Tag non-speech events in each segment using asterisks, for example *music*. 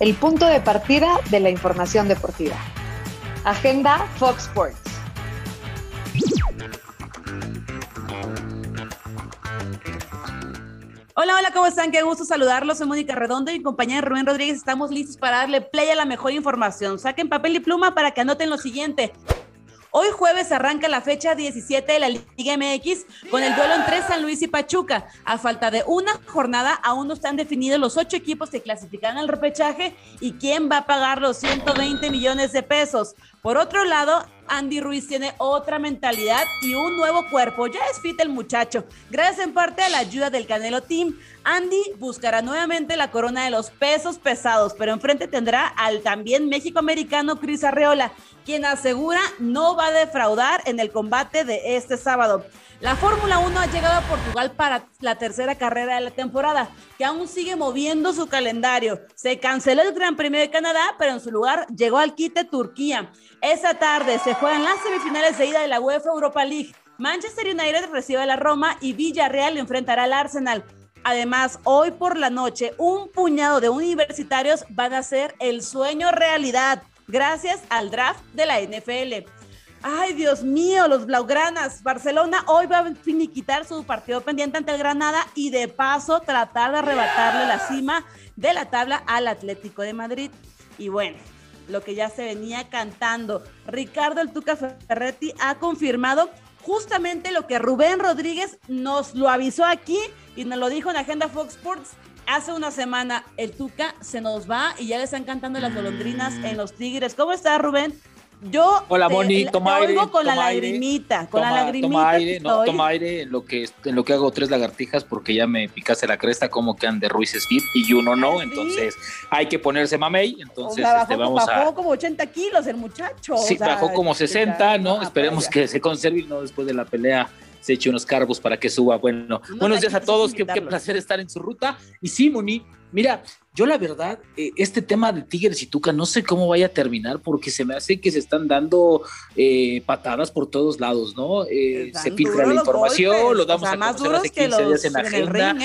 el punto de partida de la información deportiva. Agenda Fox Sports. Hola, hola, ¿cómo están? Qué gusto saludarlos. Soy Mónica Redondo y mi compañera Rubén Rodríguez. Estamos listos para darle play a la mejor información. Saquen papel y pluma para que anoten lo siguiente. Hoy jueves arranca la fecha 17 de la Liga MX con el duelo entre San Luis y Pachuca. A falta de una jornada, aún no están definidos los ocho equipos que clasifican al repechaje y quién va a pagar los 120 millones de pesos. Por otro lado, Andy Ruiz tiene otra mentalidad y un nuevo cuerpo. Ya es fit el muchacho. Gracias en parte a la ayuda del Canelo Team, Andy buscará nuevamente la corona de los pesos pesados, pero enfrente tendrá al también México-americano Cris Arreola, quien asegura no va a defraudar en el combate de este sábado. La Fórmula 1 ha llegado a Portugal para la tercera carrera de la temporada, que aún sigue moviendo su calendario. Se canceló el Gran Premio de Canadá, pero en su lugar llegó al quite Turquía. Esa tarde se juegan las semifinales de ida de la UEFA Europa League. Manchester United recibe a la Roma y Villarreal enfrentará al Arsenal. Además, hoy por la noche, un puñado de universitarios van a hacer el sueño realidad gracias al draft de la NFL. Ay, Dios mío, los Blaugranas. Barcelona hoy va a finiquitar su partido pendiente ante el Granada y de paso tratar de arrebatarle la cima de la tabla al Atlético de Madrid. Y bueno, lo que ya se venía cantando, Ricardo El Tuca Ferretti ha confirmado justamente lo que Rubén Rodríguez nos lo avisó aquí y nos lo dijo en Agenda Fox Sports hace una semana. El Tuca se nos va y ya le están cantando las golondrinas en los Tigres. ¿Cómo está Rubén? Yo Hola, Moni, toma aire, con la lagrimita, con la lagrimita. Toma aire, no, toma aire en lo que en lo que hago tres lagartijas porque ya me picaste la cresta como que de Ruiz Speed y uno no, entonces hay que ponerse mamey, entonces este, vamos bajó como 80 kilos el muchacho. Sí, bajó como 60, ¿no? Esperemos que se conserve y no después de la pelea se eche unos carbos para que suba. Bueno, buenos días a todos, qué, qué, placer estar en su ruta. Y sí, Moni, mira, yo la verdad, eh, este tema de Tigres y Tuca no sé cómo vaya a terminar porque se me hace que se están dando eh, patadas por todos lados, ¿no? Eh, se filtra la información, lo damos a conocer hace 15 días en agenda. El,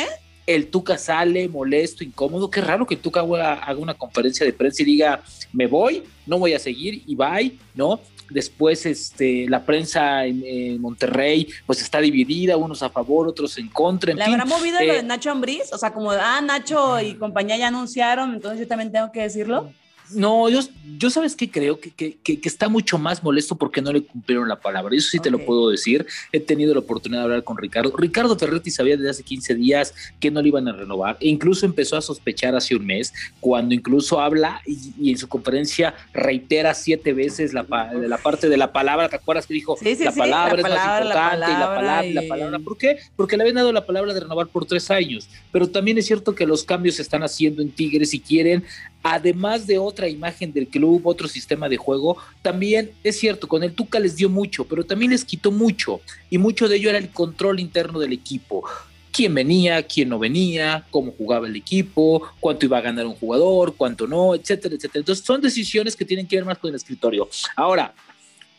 el Tuca sale molesto, incómodo. Qué raro que el Tuca haga una conferencia de prensa y diga, me voy, no voy a seguir y bye, ¿no? Después, este, la prensa en, Monterrey, pues está dividida, unos a favor, otros en contra. En ¿Le habrá movido lo de eh, Nacho Ambriz? O sea, como, ah, Nacho y compañía ya anunciaron, entonces yo también tengo que decirlo. No, yo, yo sabes que creo que, que, que, está mucho más molesto porque no le cumplieron la palabra. Eso sí te lo puedo decir. He tenido la oportunidad de hablar con Ricardo. Ricardo Ferretti sabía desde hace 15 días que no le iban a renovar. E incluso empezó a sospechar hace un mes, cuando incluso habla y, en su conferencia reitera siete veces la, la, parte de la palabra. ¿Te acuerdas que dijo sí, sí, la, palabra es más importante y la palabra y la palabra? ¿Por qué? Porque le habían dado la palabra de renovar por tres años. Pero también es cierto que los cambios se están haciendo en Tigres y quieren además de otra imagen del club, otro sistema de juego, también es cierto, con el Tuca les dio mucho, pero también les quitó mucho, y mucho de ello era el control interno del equipo. Quién venía, quién no venía, cómo jugaba el equipo, cuánto iba a ganar un jugador, cuánto no, etcétera, etcétera. Entonces son decisiones que tienen que ver más con el escritorio. Ahora,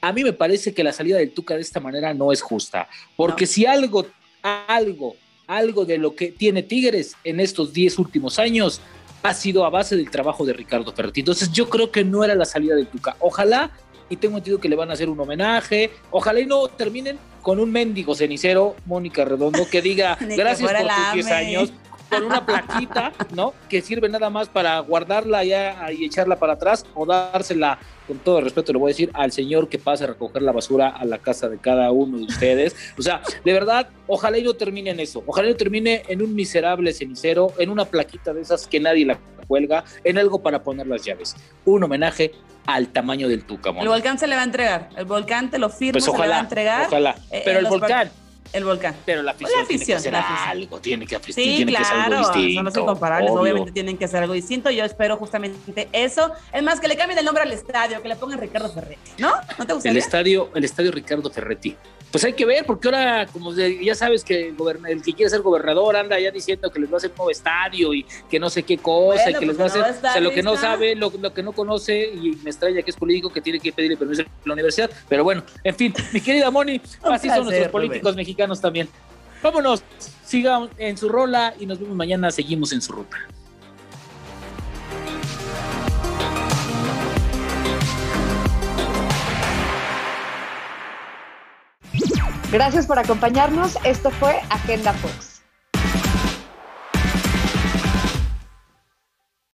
a mí me parece que la salida del Tuca de esta manera no es justa, porque si algo, algo, algo de lo que tiene Tigres en estos 10 últimos años ha sido a base del trabajo de Ricardo Ferretti. Entonces yo creo que no era la salida de Tuca. Ojalá, y tengo entendido que le van a hacer un homenaje, ojalá y no terminen con un mendigo cenicero, Mónica Redondo, que diga *laughs* gracias por tus 10 años, con una plaquita, ¿no? Que sirve nada más para guardarla ya y echarla para atrás o dársela, con todo respeto lo voy a decir, al señor que pase a recoger la basura a la casa de cada uno de ustedes. O sea, de verdad, ojalá y no termine en eso. Ojalá y no termine en un miserable cenicero, en una plaquita de esas que nadie la cuelga, en algo para poner las llaves. Un homenaje al tamaño del Tuca. El volcán se le va a entregar. El volcán te lo firmo, pues se le va a entregar. Ojalá. Eh, Pero el volcán el volcán. Pero la afición, la afición tiene que hacer algo, tiene que, sí, tiene claro, que hacer algo distinto. No son comparables, obviamente tienen que hacer algo distinto. Yo espero justamente eso. Es más, que le cambien el nombre al estadio, que le pongan Ricardo Ferretti, ¿no? ¿No te gustaría? El estadio, el estadio Ricardo Ferretti pues hay que ver, porque ahora, como ya sabes que el, el, que quiere ser gobernador anda ya diciendo que les va a hacer un nuevo estadio y que no sé qué cosa, y que les pues va a hacer, o sea, lo que no sabe, lo, que no conoce, y me extraña que es político, que tiene que pedirle permiso a la universidad, pero bueno, en fin, mi querida Moni, *laughs* así son nuestros políticos mexicanos también. Vámonos, sigan en su rola y nos vemos mañana, seguimos en su ruta. Gracias por acompañarnos. Esto fue Agenda Fox.